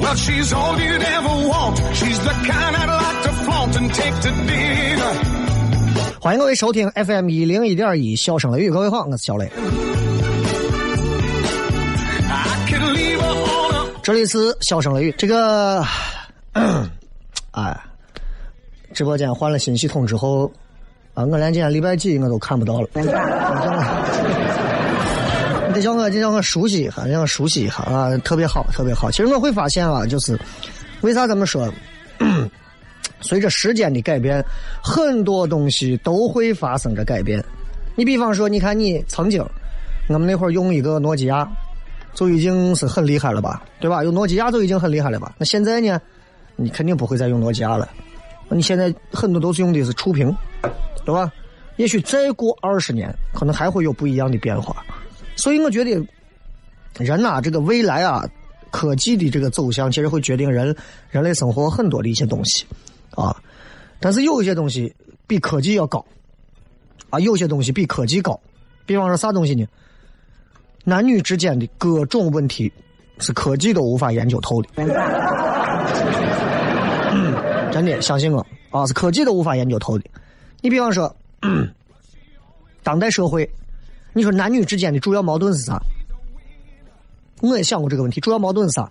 Well, she's all you'd ever want. She's the kind I'd like to flaunt and take to dinner. 欢迎各位收听 FM 一零一点一笑声雷雨，各位好，我是小雷。I 这里是笑声雷雨，这个，哎，直播间换了新系统之后，啊，我连今天礼拜几我都看不到了。你 得叫我，得叫我熟悉一下，让我熟悉一下啊，特别好，特别好。其实我会发现啊，就是为啥咱们说，随着时间的改变，很多东西都会发生着改变。你比方说，你看你曾经，我们那会儿用一个诺基亚，就已经是很厉害了吧，对吧？用诺基亚就已经很厉害了吧？那现在呢，你肯定不会再用诺基亚了，你现在很多都是用的是触屏，对吧？也许再过二十年，可能还会有不一样的变化。所以我觉得，人呐、这个未来啊，科技的这个走向，其实会决定人人类生活很多的一些东西啊。但是有一些东西比科技要高啊，有些东西比科技高。比方说啥东西呢？男女之间的各种问题是科技都无法研究透的。嗯真的，相信我啊，是科技都无法研究透的。你比方说，当代社会，你说男女之间的主要矛盾是啥？我也想过这个问题，主要矛盾是啥？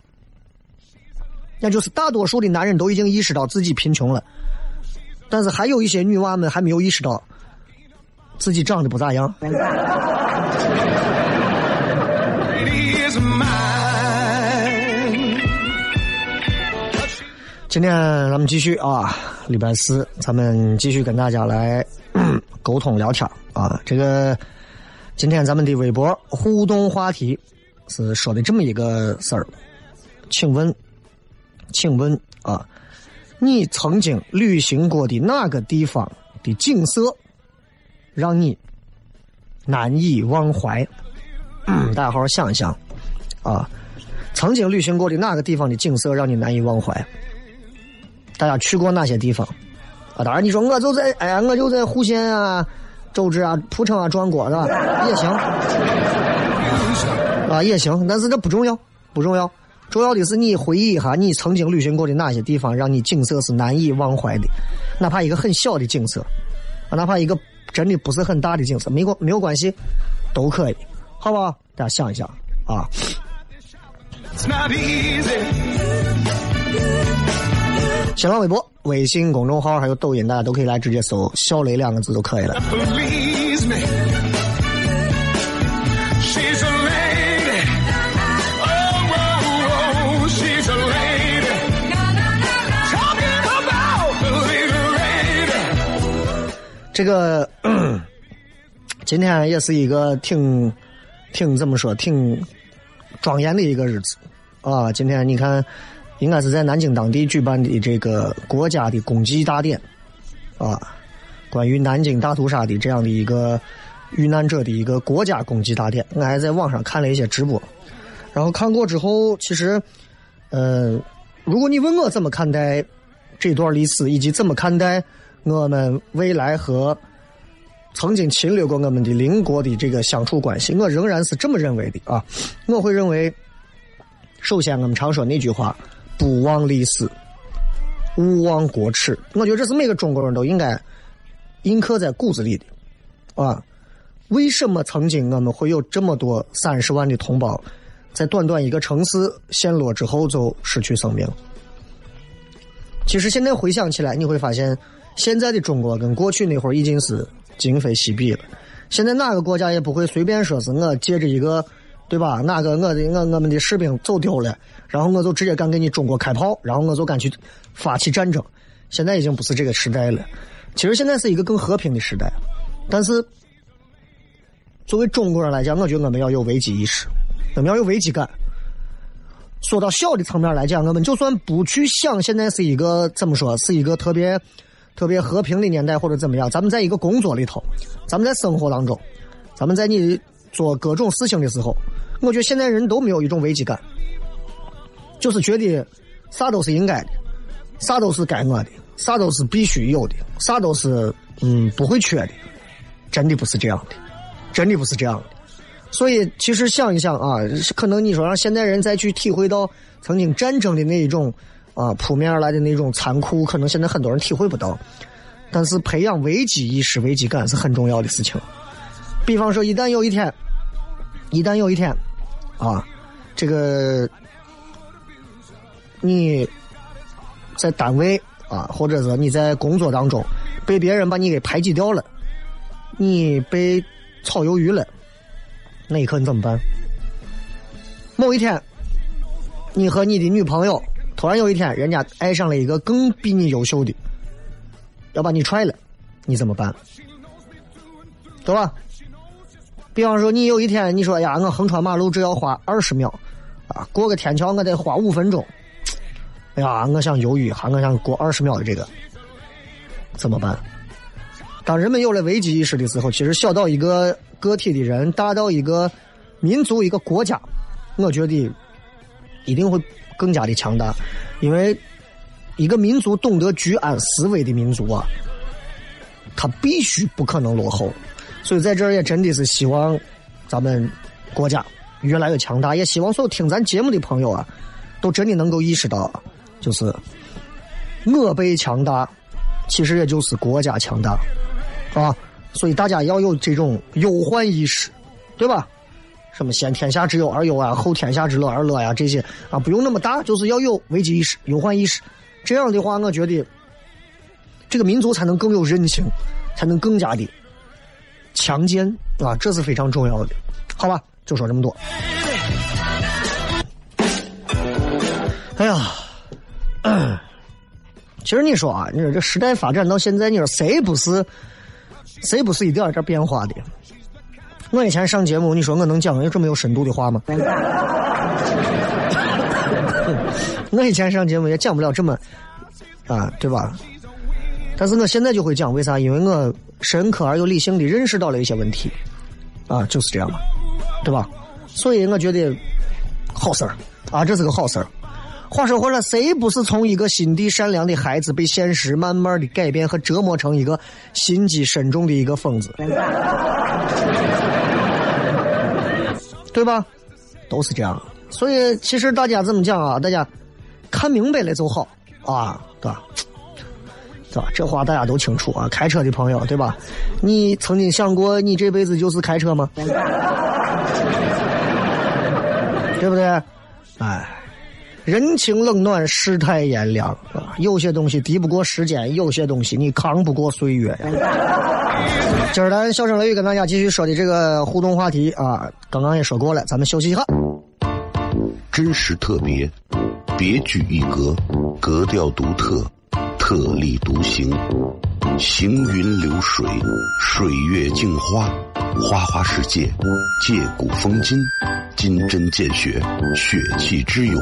那就是大多数的男人都已经意识到自己贫穷了，但是还有一些女娃们还没有意识到自己长得不咋样。今天咱们继续啊，礼拜四，咱们继续跟大家来沟通聊天啊。这个今天咱们的微博互动话题是说的这么一个事儿，请问，请问啊，你曾经旅行过的哪个地方的景色让你难以忘怀？大家好好想一想啊，曾经旅行过的哪个地方的景色让你难以忘怀？大家去过哪些地方？啊，当然你说我就在，哎呀，我就在户县啊、周至啊、蒲城啊转过，是吧？也行，啊也行，但是这不重要，不重要，重要的是你回忆一下你曾经旅行过的哪些地方，让你景色是难以忘怀的，哪怕一个很小的景色，啊，哪怕一个真的不是很大的景色，没关没有关系，都可以，好不好？大家想一想啊。It's not easy. 新浪微博、微信公众号还有抖音，大家都可以来直接搜“小雷”两个字就可以了。Oh, oh, oh. 这个 今天也是一个挺挺怎么说，挺庄严的一个日子啊！今天你看，应该是在南京当地举办的这个国家的公祭大典啊，关于南京大屠杀的这样的一个遇难者的一个国家公祭大典。我还在网上看了一些直播，然后看过之后，其实，呃，如果你问我怎么看待这段历史，以及怎么看待我们未来和曾经侵略过我们的邻国的这个相处关系，我仍然是这么认为的啊。我会认为，首先我们常说那句话：“不忘历史，勿忘国耻。”我觉得这是每个中国人都应该印刻在骨子里的啊。为什么曾经我们会有这么多三十万的同胞，在短短一个城市陷落之后就失去生命？其实现在回想起来，你会发现，现在的中国跟过去那会儿已经是。今非昔比了，现在哪个国家也不会随便说是我借着一个，对吧？哪个我的我我们的士兵走丢了，然后我就直接敢给你中国开炮，然后我就敢去发起战争。现在已经不是这个时代了，其实现在是一个更和平的时代。但是作为中国人来讲，我觉得我们要有危机意识，我们要有危机感。说到小的层面来讲，我们就算不去想现在是一个怎么说，是一个特别。特别和平的年代或者怎么样，咱们在一个工作里头，咱们在生活当中，咱们在你做各种事情的时候，我觉得现在人都没有一种危机感，就是觉得啥都是应该的，啥都是该我的，啥都是必须有的，啥都是嗯不会缺的，真的不是这样的，真的不是这样的。所以其实想一想啊，可能你说让现代人再去体会到曾经战争的那一种。啊，扑面而来的那种残酷，可能现在很多人体会不到。但是培养危机意识、危机感是很重要的事情。比方说，一旦有一天，一旦有一天，啊，这个你在单位啊，或者是你在工作当中被别人把你给排挤掉了，你被炒鱿鱼了，那一刻你怎么办？某一天，你和你的女朋友。突然有一天，人家爱上了一个更比你优秀的，要把你踹了，你怎么办？对吧？比方说，你有一天你说呀，我横穿马路只要花二十秒，啊，过个天桥我得花五分钟，哎呀，我想犹豫一下，我想过二十秒的这个，怎么办？当人们有了危机意识的时候，其实小到一个个体的人，大到一个民族、一个国家，我觉得一定会。更加的强大，因为一个民族懂得居安思危的民族啊，他必须不可能落后。所以在这儿也真的是希望咱们国家越来越强大，也希望所有听咱节目的朋友啊，都真的能够意识到，就是我辈强大，其实也就是国家强大啊。所以大家要有这种忧患意识，对吧？什么先天下之忧而忧啊，后天下之乐而乐呀，这些啊不用那么大，就是要有危机意识、忧患意识。这样的话，我觉得这个民族才能更有韧性，才能更加的强健啊，这是非常重要的。好吧，就说这么多。哎呀，其实你说啊，你说这时代发展到现在，你说谁不是谁不是一点一点变化的？我以前上节目，你说我能讲有这么有深度的话吗？我以前上节目也讲不了这么啊，对吧？但是我现在就会讲，为啥？因为我深刻而又理性的认识到了一些问题，啊，就是这样嘛，对吧？所以我觉得好事儿啊，这是个好事儿。话说回来，谁不是从一个心地善良的孩子被现实慢慢的改变和折磨成一个心机深重的一个疯子？对吧？都是这样，所以其实大家这么讲啊？大家看明白了就好啊，对吧？对吧？这话大家都清楚啊。开车的朋友，对吧？你曾经想过你这辈子就是开车吗？对不对？哎，人情冷暖，世态炎凉，啊，有些东西敌不过时间，有些东西你扛不过岁月。今儿咱笑声雷雨跟大家继续说的这个互动话题啊，刚刚也说过了，咱们休息一下。真实特别，别具一格，格调独特，特立独行，行云流水，水月镜花，花花世界，借古风今，金针见血，血气之勇，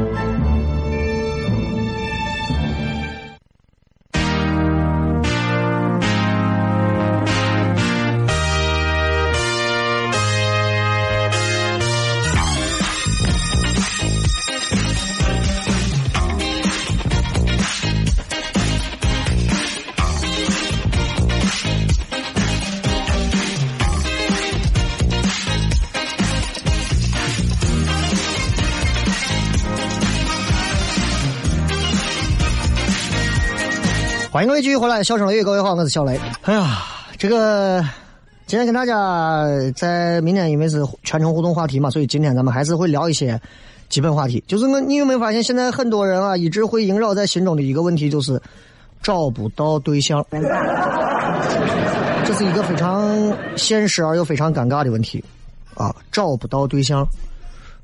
各位继续回来，笑声雷雨，各位好，我是小雷。哎呀，这个今天跟大家在明天因为是全程互动话题嘛，所以今天咱们还是会聊一些基本话题。就是我，你有没有发现现在很多人啊，一直会萦绕在心中的一个问题，就是找不到对象。这是一个非常现实而又非常尴尬的问题啊，找不到对象。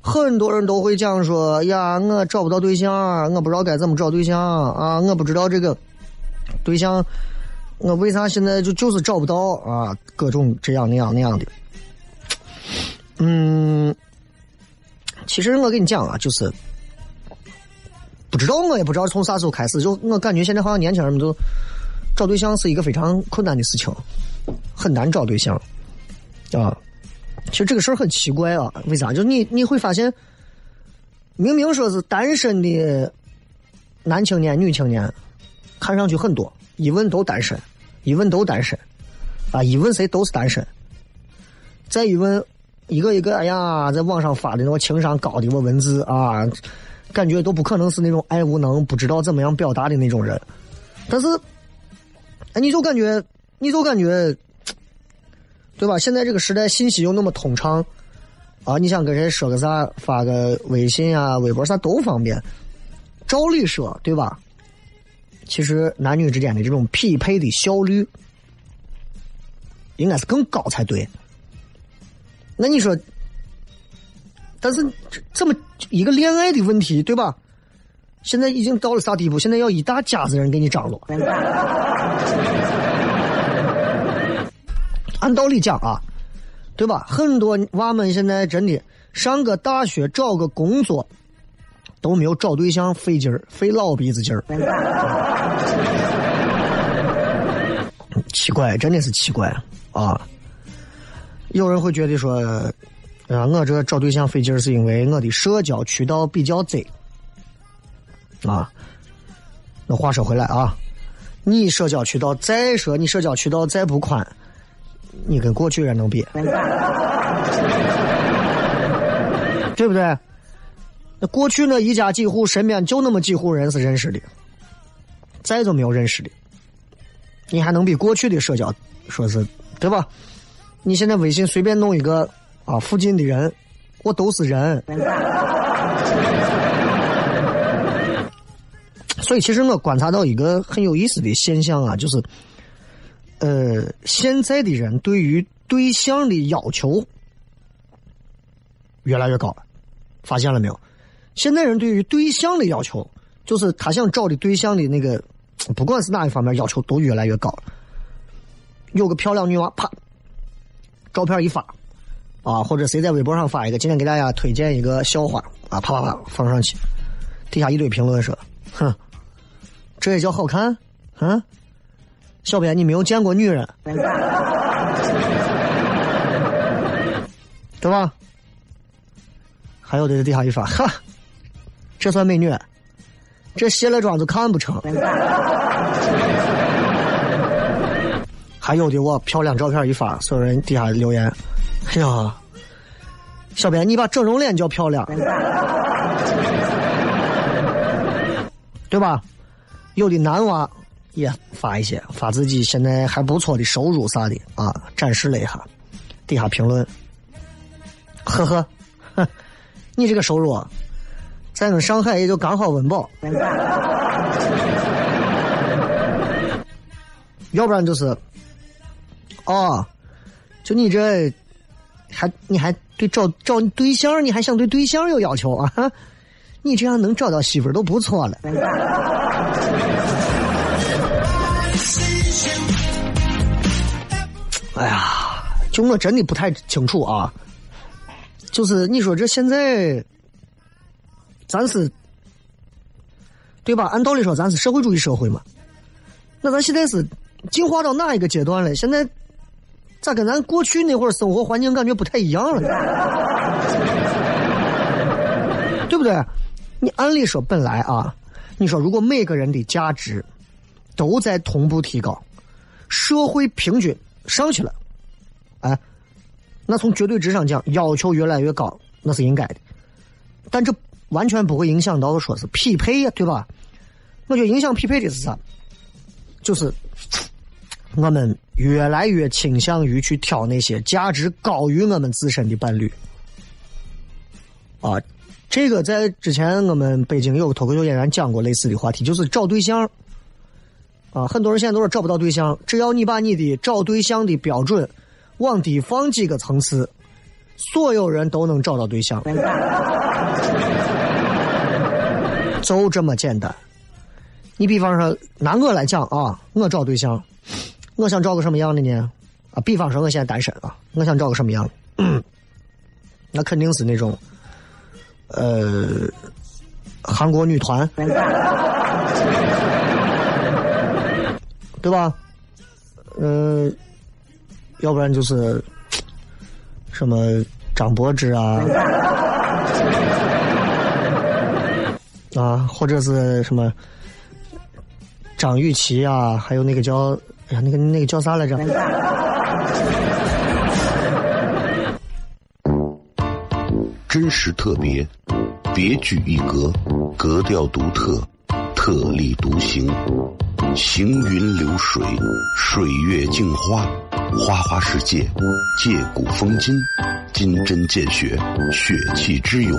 很多人都会讲说呀，我找不到对象，我不知道该怎么找对象啊，我不知道这个。对象，我为啥现在就就是找不到啊？各种这样那样那样的。嗯，其实我跟你讲啊，就是不知道，我也不知道从啥时候开始，就我感觉现在好像年轻人们都找对象是一个非常困难的事情，很难找对象啊。其实这个事儿很奇怪啊，为啥？就你你会发现，明明说是单身的男青年、女青年。看上去很多，一问都单身，一问都单身，啊，一问谁都是单身。再一问，一个一个，哎呀，在网上发的那个情商高的我文字啊，感觉都不可能是那种爱无能、不知道怎么样表达的那种人。但是，哎，你就感觉，你就感觉，对吧？现在这个时代，信息又那么通畅，啊，你想跟谁说个啥，发个微信啊、微博啥都方便。照理说，对吧？其实男女之间的这种匹配的效率，应该是更高才对。那你说，但是这么一个恋爱的问题，对吧？现在已经到了啥地步？现在要一大家子人给你张罗。按道理讲啊，对吧？很多娃们现在真的上个大学，找个工作。都没有找对象费劲儿，费老鼻子劲儿。奇怪，真的是奇怪啊！有人会觉得说，啊，我这找对象费劲儿，是因为我的社交渠道比较窄啊。那话说回来啊，你社交渠道再说，你社交渠道再不宽，你跟过去人能比？对不对？那过去那一家几户，身边就那么几户人是认识的，再就没有认识的。你还能比过去的社交说是对吧？你现在微信随便弄一个啊，附近的人，我都是人。所以，其实我观察到一个很有意思的现象啊，就是，呃，现在的人对于对象的要求越来越高了，发现了没有？现在人对于对象的要求，就是他想找的对象的那个，不管是哪一方面要求都越来越高了。有个漂亮女娃，啪，照片一发，啊，或者谁在微博上发一个，今天给大家推荐一个笑话，啊，啪啪啪放上去，底下一堆评论说，哼，这也叫好看？啊，小编，你没有见过女人，对吧？还有的底下一发，哈，这算美女？这卸了妆就看不成。还有的我漂亮照片一发，所有人底下留言，哎呀，小编你把整容脸叫漂亮，对吧？有的男娃也发一些，发自己现在还不错的收入啥的啊，展示了一下，底下评论，呵呵，哼，你这个收入。在我们上海也就刚好温饱，要不然就是，哦，就你这，还你还对找找对象，你还想对对象有要求啊？你这样能找到媳妇都不错了。哎呀，就我真的不太清楚啊，就是你说这现在。咱是，对吧？按道理说，咱是社会主义社会嘛。那咱现在是进化到哪一个阶段了？现在咋跟咱过去那会儿生活环境感觉不太一样了？对不对？你按理说本来啊，你说如果每个人的价值都在同步提高，社会平均上去了，哎，那从绝对值上讲，要求越来越高，那是应该的。但这。完全不会影响到说是匹配呀，对吧？我觉得影响匹配的是啥？就是我们越来越倾向于去挑那些价值高于我们自身的伴侣。啊，这个在之前我们北京有个脱口秀演员讲过类似的话题，就是找对象。啊，很多人现在都是找不到对象，只要你把你的找对象的标准往低放几个层次，所有人都能找到对象。就这么简单。你比方说拿我来讲啊，我找对象，我想找个什么样的呢？啊，比方说我现在单身啊，我想找个什么样？那肯定是那种，呃，韩国女团，对吧？呃，要不然就是什么张柏芝啊。啊，或者是什么张雨绮啊，还有那个叫哎呀，那个那个叫啥来着？真实特别，别具一格，格调独特，特立独行，行云流水，水月镜花，花花世界，借古风今，金针见血，血气之勇。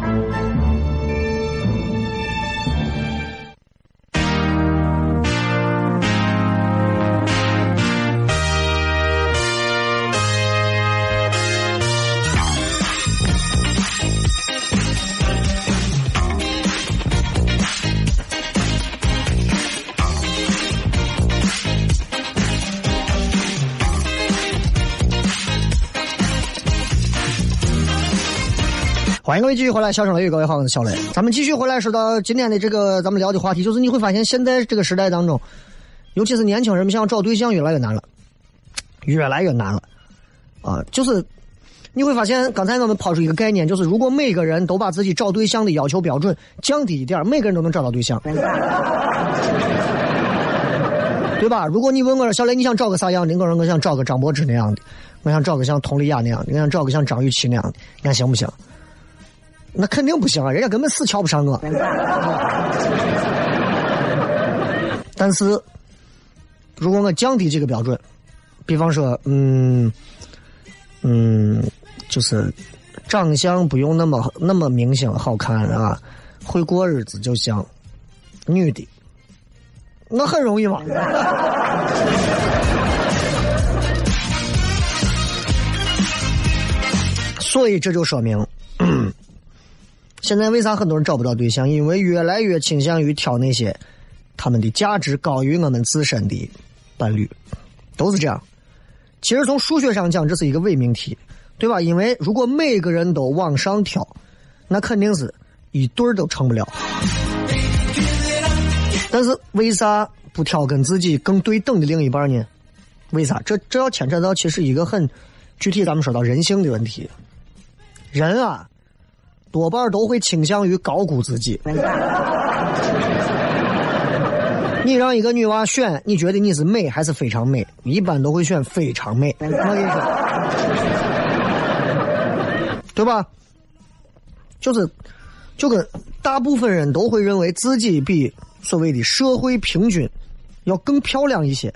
欢迎各位继续回来，笑声雷雨，各位好，我是小雷。咱们继续回来，说到今天的这个咱们聊的话题，就是你会发现，现在这个时代当中，尤其是年轻人们想找对象越来越难了，越来越难了，啊，就是你会发现，刚才我们抛出一个概念，就是如果每个人都把自己找对象的要求标准降低一点，每个人都能找到对象，对吧？如果你问我说小雷，你想找个啥样的？我说我想找个张柏芝那样的，我想找个像佟丽娅那样的，我想找个像张雨绮那样的，你看行不行？那肯定不行啊，人家根本死瞧不上我。但是，如果我降低这个标准，比方说，嗯，嗯，就是长相不用那么那么明星好看啊，会过日子就行，女的，那很容易嘛。所以这就说明，现在为啥很多人找不到对象？因为越来越倾向于挑那些他们的价值高于我们自身的伴侣，都是这样。其实从数学上讲，这是一个伪命题，对吧？因为如果每个人都往上挑，那肯定是一对儿都成不了。但是为啥不挑跟自己更对等的另一半呢？为啥？这这要牵扯到其实一个很具体，咱们说到人性的问题。人啊，多半都会倾向于高估自己。你让一个女娃选，你觉得你是美还是非常美？一般都会选非常美。我跟你说，对吧？就是，就跟大部分人都会认为自己比所谓的社会平均要更漂亮一些，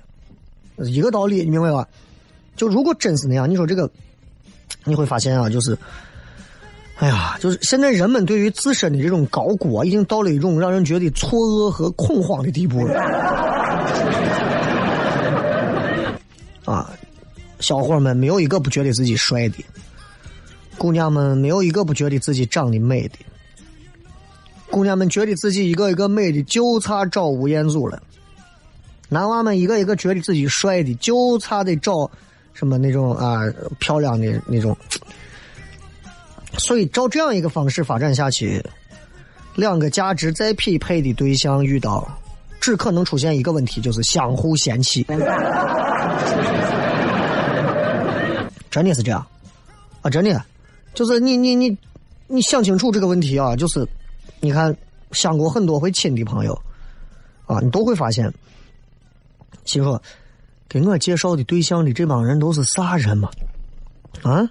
一个道理，你明白吧？就如果真是那样，你说这个，你会发现啊，就是。哎呀，就是现在人们对于自身的这种高估啊，已经到了一种让人觉得错愕和恐慌的地步了。啊，小伙们没有一个不觉得自己帅的，姑娘们没有一个不觉得自己长得美的，姑娘们觉得自己一个一个美的就差找吴彦祖了，男娃们一个一个觉得自己帅的就差得找什么那种啊漂亮的那种。所以，照这样一个方式发展下去，两个价值再匹配的对象遇到，只可能出现一个问题，就是相互嫌弃。真的是这样啊！真的，就是你你你你想清楚这个问题啊！就是你看，相过很多回亲的朋友啊，你都会发现，媳妇给我介绍的对象的这帮人都是啥人嘛？啊？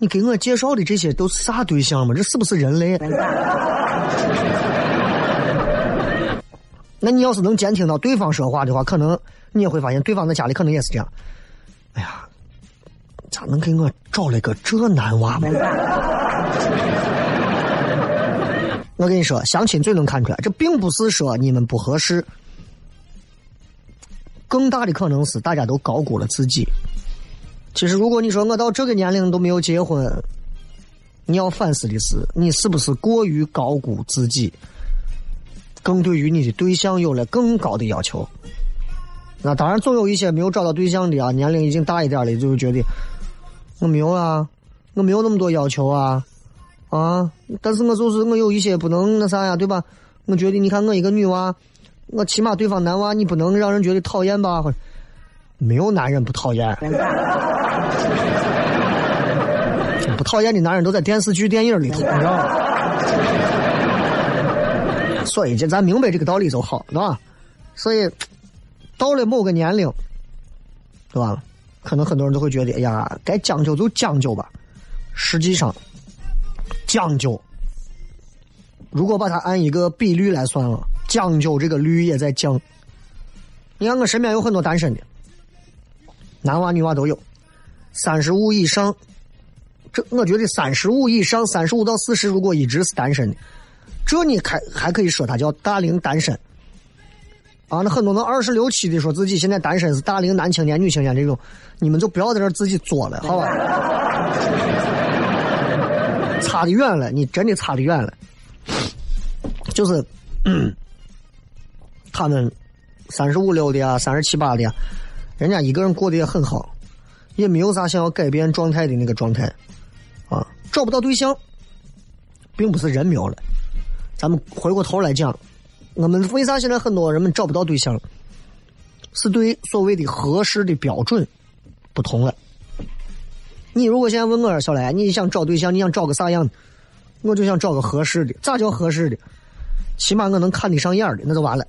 你给我介绍的这些都是啥对象嘛？这是不是人类？那你要是能监听到对方说话的话，可能你也会发现对方在家里可能也是这样。哎呀，咋能给我找了个这男娃嘛？我跟你说，相亲最能看出来，这并不是说你们不合适，更大的可能是大家都高估了自己。其实，如果你说我到这个年龄都没有结婚，你要反思的是，你是不是过于高估自己，更对于你的对象有了更高的要求？那当然，总有一些没有找到对象的啊，年龄已经大一点了，就觉得我没有啊，我没有那么多要求啊，啊，但是我就是我有一些不能那啥呀，对吧？我觉得你看我一个女娃，我起码对方男娃，你不能让人觉得讨厌吧？没有男人不讨厌，不讨厌的男人都在电视剧、电影里头，你知道吗？所以这咱明白这个道理就好，对吧？所以到了某个年龄，对吧？可能很多人都会觉得，哎呀，该将就就将就吧。实际上，将就，如果把它按一个比率来算了，将就这个率也在降。你看我身边有很多单身的。男娃女娃都有，三十五以上，这我觉得三十五以上，三十五到四十，如果一直是单身的，这你还还可以说他叫大龄单身。啊，那很多那二十六七的说自己现在单身是大龄男青年、女青年这种，你们就不要在这自己作了，好吧？差的远了，你真的差的远了。就是，他们三十五六的啊，三十七八的。人家一个人过得也很好，也没有啥想要改变状态的那个状态，啊，找不到对象，并不是人没有了。咱们回过头来讲，我们为啥现在很多人们找不到对象，是对所谓的合适的标准不同了。你如果现在问我小来，你想找对象，你想找个啥样的？我就想找个合适的。咋叫合适的？起码我能看得上眼的，那就完了。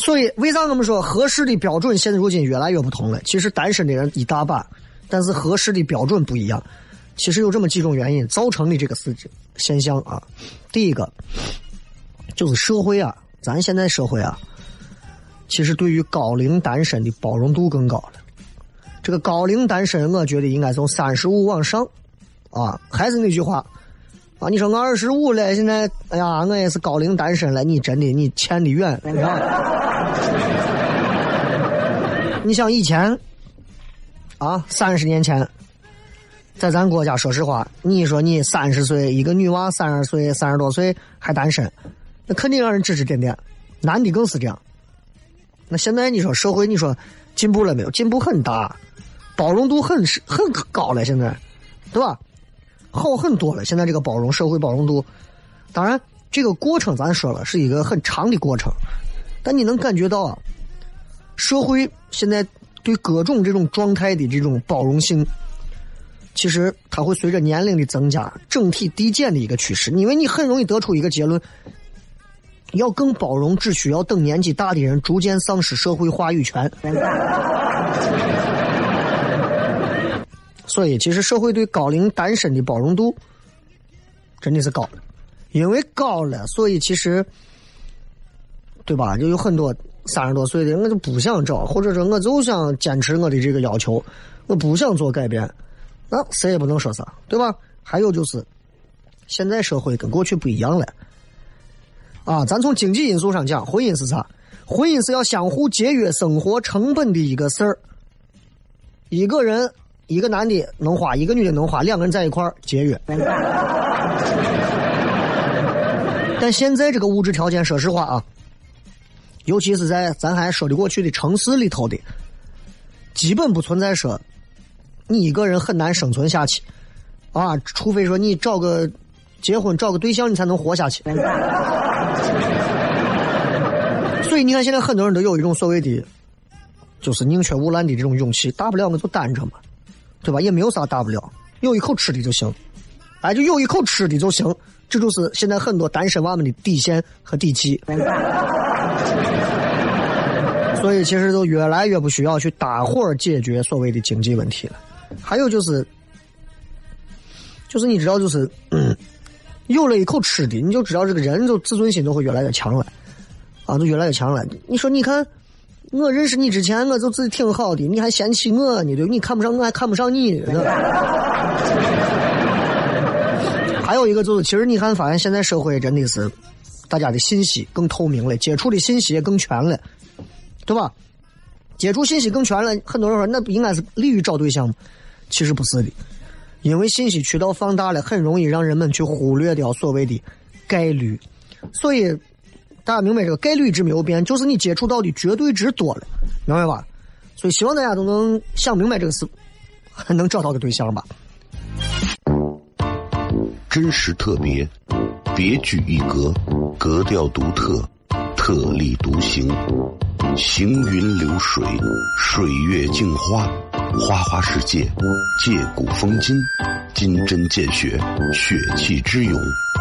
所以，为啥我们说合适的标准现在如今越来越不同了？其实单身的人一大把，但是合适的标准不一样。其实有这么几种原因造成的这个事情现象啊。第一个就是社会啊，咱现在社会啊，其实对于高龄单身的包容度更高了。这个高龄单身，我觉得应该从三十五往上啊。还是那句话啊，你说我二十五了，现在哎呀，我也是高龄单身了，你真的你欠的远。你想 以前啊，三十年前，在咱国家，说实话，你说你三十岁一个女娃，三十岁三十多岁还单身，那肯定让人指指点点，男的更是这样。那现在你说社会，你说进步了没有？进步很大，包容度很很高了，现在，对吧？好很多了。现在这个包容社会包容度，当然这个过程咱说了是一个很长的过程，但你能感觉到啊。社会现在对各种这种状态的这种包容性，其实它会随着年龄的增加，整体递减的一个趋势。因为你很容易得出一个结论：要更包容，只需要等年纪大的人逐渐丧失社会话语权。所以，其实社会对高龄单身的包容度真的是高，因为高了，所以其实，对吧？就有很多。三十多岁的我就不想找，或者说我就想坚持我的这个要求，我不想做改变，那谁也不能说啥，对吧？还有就是，现在社会跟过去不一样了，啊，咱从经济因素上讲，婚姻是啥？婚姻是要相互节约生活成本的一个事儿。一个人，一个男的能花，一个女的能花，两个人在一块儿节约。但现在这个物质条件，说实话啊。尤其是在咱还说得过去的城市里头的，基本不存在说你一个人很难生存下去啊，除非说你找个结婚找个对象，你才能活下去。所以你看，现在很多人都有一种所谓的，就是宁缺毋滥的这种勇气，大不了我就单着嘛，对吧？也没有啥大不了，有一口吃的就行，哎，就有一口吃的就行。这就是现在很多单身娃们的底线和底气，所以其实都越来越不需要去搭伙解决所谓的经济问题了。还有就是，就是你知道，就是有了一口吃的，你就知道这个人就自尊心就会越来越强了，啊，就越来越强了。你说，你看我认识你之前，我就自己挺好的，你还嫌弃我呢？对，你看不上我，还看不上你呢。还有一个就是，其实你看，发现现在社会真的是大家的信息更透明了，接触的信息也更全了，对吧？接触信息更全了，很多人说那不应该是利于找对象吗？其实不是的，因为信息渠道放大了，很容易让人们去忽略掉所谓的概率。所以大家明白这个概率值没有变，就是你接触到的绝对值多了，明白吧？所以希望大家都能想明白这个事，能找到个对象吧。真实特别，别具一格，格调独特，特立独行，行云流水，水月镜花，花花世界，借古风今，金针见血，血气之勇。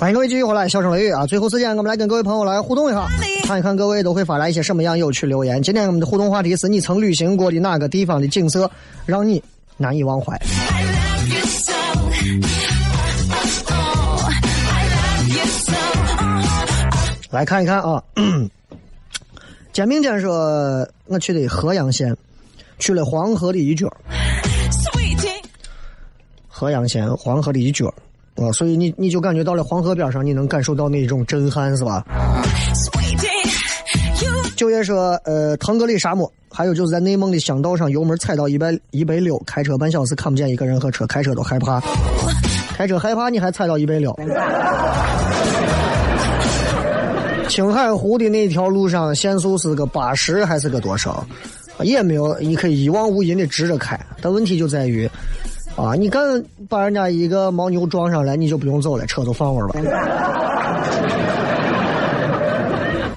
欢迎各位继续回来，笑声雷雨啊！最后时间，我们来跟各位朋友来互动一下，看一看各位都会发来一些什么样有趣留言。今天我们的互动话题是你曾旅行过的哪个地方的景色让你难以忘怀. Oh, oh, oh. Oh, 来看一看啊，简明简说，我去的合阳县，去了黄河的一角.河阳县黄河的一角啊，所以你你就感觉到了黄河边上，你能感受到那种震撼，是吧？Sweetie, you 九月说，呃，腾格里沙漠，还有就是在内蒙的乡道上，油门踩到一百一百六，开车半小时看不见一个人和车，开车都害怕，开车害怕你还踩到一百六。青海湖的那条路上限速是个八十还是个多少？也没有，你可以一望无垠的直着开，但问题就在于，啊，你敢把人家一个牦牛撞上来，你就不用走了，车都放稳了。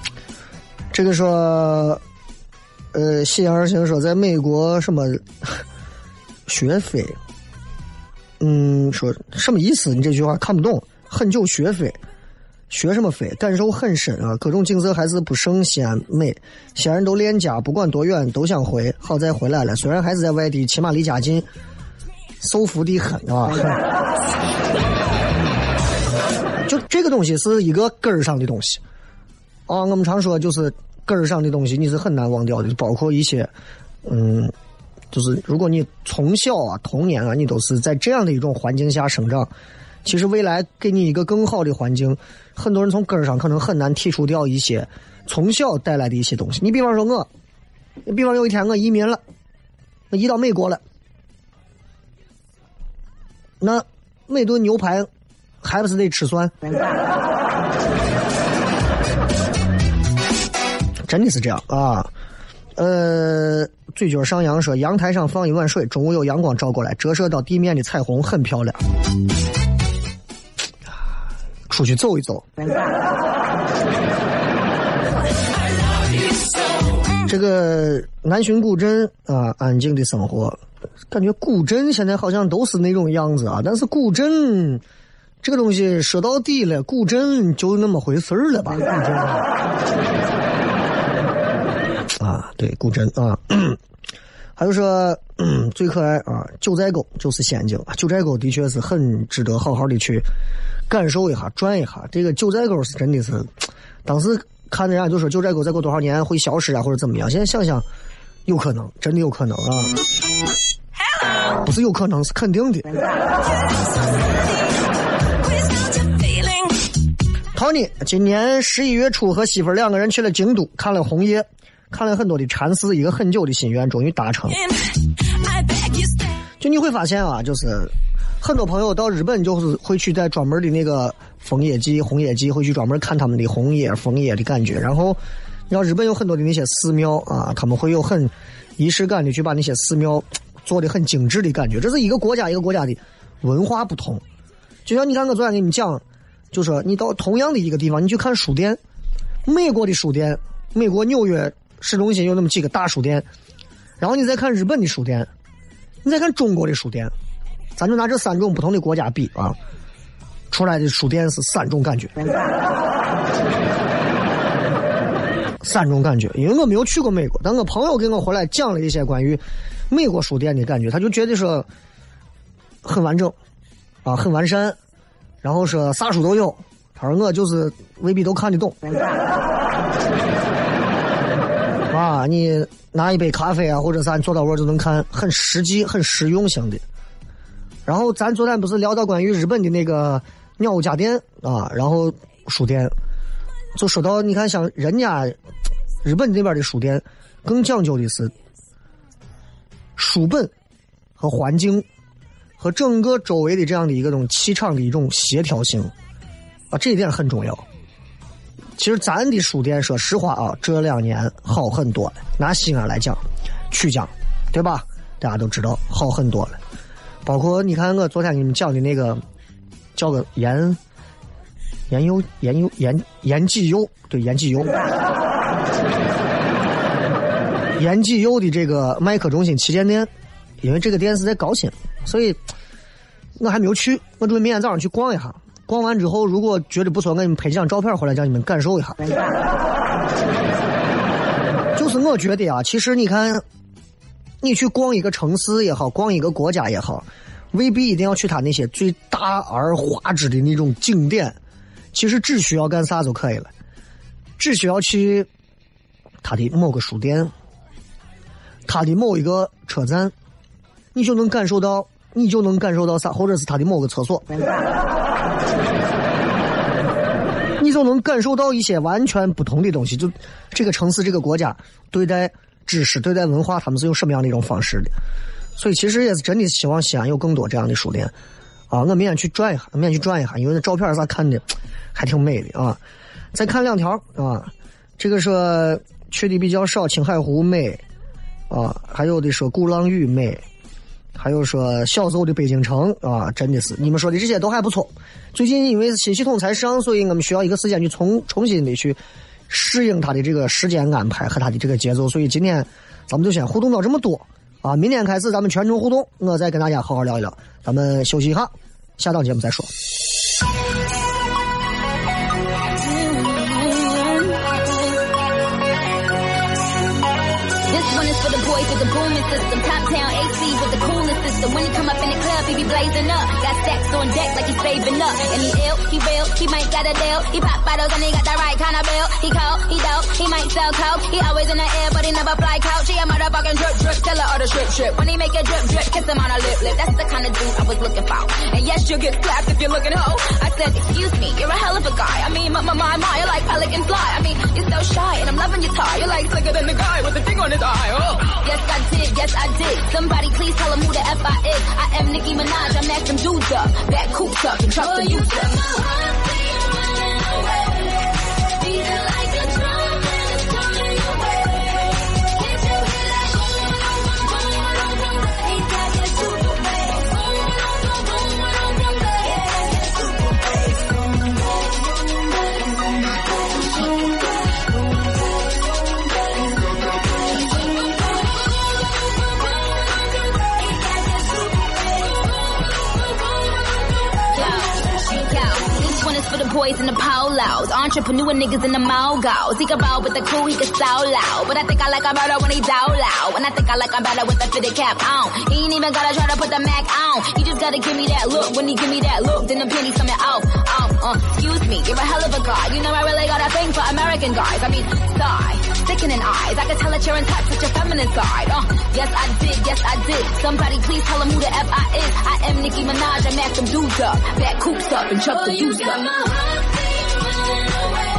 这个说，呃，西洋二星说，在美国什么学费？嗯，说什么意思？你这句话看不懂。很久学费，学什么费？感受很深啊！各种景色还是不胜西安美。西安人都恋家，不管多远都想回。好在回来了，虽然还是在外地，起码离家近，受福的很啊！就这个东西是一个根儿上的东西。啊，我们常说就是根儿上的东西，你是很难忘掉的，包括一些，嗯，就是如果你从小啊、童年啊，你都是在这样的一种环境下生长，其实未来给你一个更好的环境，很多人从根儿上可能很难剔除掉一些从小带来的一些东西。你比方说我，你比方有一天我移民了，我移到美国了，那每顿牛排还不是得吃蒜？真的是这样啊。呃，嘴角上扬说，阳台上放一碗水，中午有阳光照过来，折射到地面的彩虹很漂亮。出去走一走。这个南浔古镇啊，安静的生活，感觉古镇现在好像都是那种样子啊。但是古镇这个东西说到底了，古镇就那么回事儿了吧？啊，对，古镇啊。还有说、嗯、最可爱啊，九寨沟就是仙境，九寨沟的确是很值得好好的去感受一下、转一下。这个九寨沟是真的是，当时看人家就说九寨沟再过多少年会消失啊，或者怎么样。现在想想，有可能，真的有可能啊。不是有可能，是肯定的。Tony 今年十一月初和媳妇儿两个人去了京都，看了红叶，看了很多的禅寺，一个很久的心愿终于达成。就你会发现啊，就是很多朋友到日本就是会去在专门的那个枫叶季、红叶季，会去专门看他们的红叶、枫叶的感觉。然后，你知道日本有很多的那些寺庙啊，他们会有很仪式感的去把那些寺庙做的很精致的感觉。这是一个国家一个国家的文化不同。就像你看，我昨天给你们讲，就说你到同样的一个地方，你去看书店，美国的书店，美国纽约市中心有那么几个大书店，然后你再看日本的书店，你再看中国的书店，咱就拿这三种不同的国家比啊，出来的书店是三种感觉，三种感觉。因为我没有去过美国，但我朋友给我回来讲了一些关于美国书店的感觉，他就觉得说很完整啊，很完善，然后说啥书都有。他说我就是未必都看得懂。啊，你拿一杯咖啡啊，或者啥，你坐到位就能看，很实际、很实用性的。然后咱昨天不是聊到关于日本的那个鸟屋家电啊，然后书店，就说到你看，像人家日本那边的书店，更讲究的是书本和环境和整个周围的这样的一个种气场的一种协调性啊，这一点很重要。其实咱的书店，说实话啊，这两年好很多了。拿西安来讲，曲江，对吧？大家都知道好很多了。包括你看我昨天给你们讲的那个叫个盐盐优盐优盐盐记优，对盐记优。延吉有的这个麦克中心旗舰店，因为这个店是在高新，所以我还没有去。我准备明天早上去逛一下。逛完之后，如果觉得不错，我给你们拍几张照片回来，让你们感受一下。就是我觉得啊，其实你看，你去逛一个城市也好，逛一个国家也好，未必一定要去它那些最大而华之的那种景点。其实只需要干啥就可以了，只需要去它的某个书店。它的某一个车站，你就能感受到，你就能感受到啥，或者是它的某个厕所，你就能感受到一些完全不同的东西。就这个城市、这个国家对待知识、对待文化，他们是用什么样的一种方式的？所以，其实也是真的希望西安有更多这样的书店啊！我明天去转一下，明天去转一下，因为那照片啥看的还挺美的啊。再看两条啊，这个说去的比较少，青海湖美。啊，还有的说鼓浪屿美，还有说小时候的北京城啊，真的是你们说的这些都还不错。最近因为新系统才上，所以我们需要一个时间去重重新的去适应它的这个时间安排和它的这个节奏。所以今天咱们就先互动到这么多啊，明天开始咱们全程互动，我再跟大家好好聊一聊。咱们休息一下，下档节目再说。For the boys with the booming system. Top town AC with the coolest system. When he come up in the club, he be blazing up. Got stacks on deck like he's saving up. And he ill, he real, he might got a deal. He pop bottles and he got the right kind of bill. He cold, he dope, he might sell coke. He always in the air, but he never fly couch. He a motherfucking drip drip, tell her all the strip strip. When he make a drip drip, kiss him on a lip lip. That's the kind of dude I was looking for. And yes, you'll get slapped if you're looking hoe. I said, excuse me, you're a hell of a guy. I mean, my, my, my, my, you're like pelican fly. I mean, you're so shy and I'm loving your tie. You're like slicker than the guy with the thing on his eye. Oh. Yes, I did. Yes, I did. Somebody please tell him who the F I is. I am Nicki Minaj. I match them dudes up. Back coops up and trust the youth entrepreneur niggas in the mall, mogos. He can roll with the crew, he can so loud. But I think I like him better when he down loud. And I think I like him better with the fitted cap on. He ain't even gotta try to put the Mac on. He just gotta give me that look. When he give me that look, then the pennies coming off. Um, uh, excuse me, you're a hell of a guy. You know I really got a thing for American guys. I mean, sigh, sickening eyes. I can tell that you're in touch with your feminine side. Uh, yes I did, yes I did. Somebody please tell him who the F I is. I am Nicki Minaj, I match them dudes up. Back coops up and chuck the dudes up away.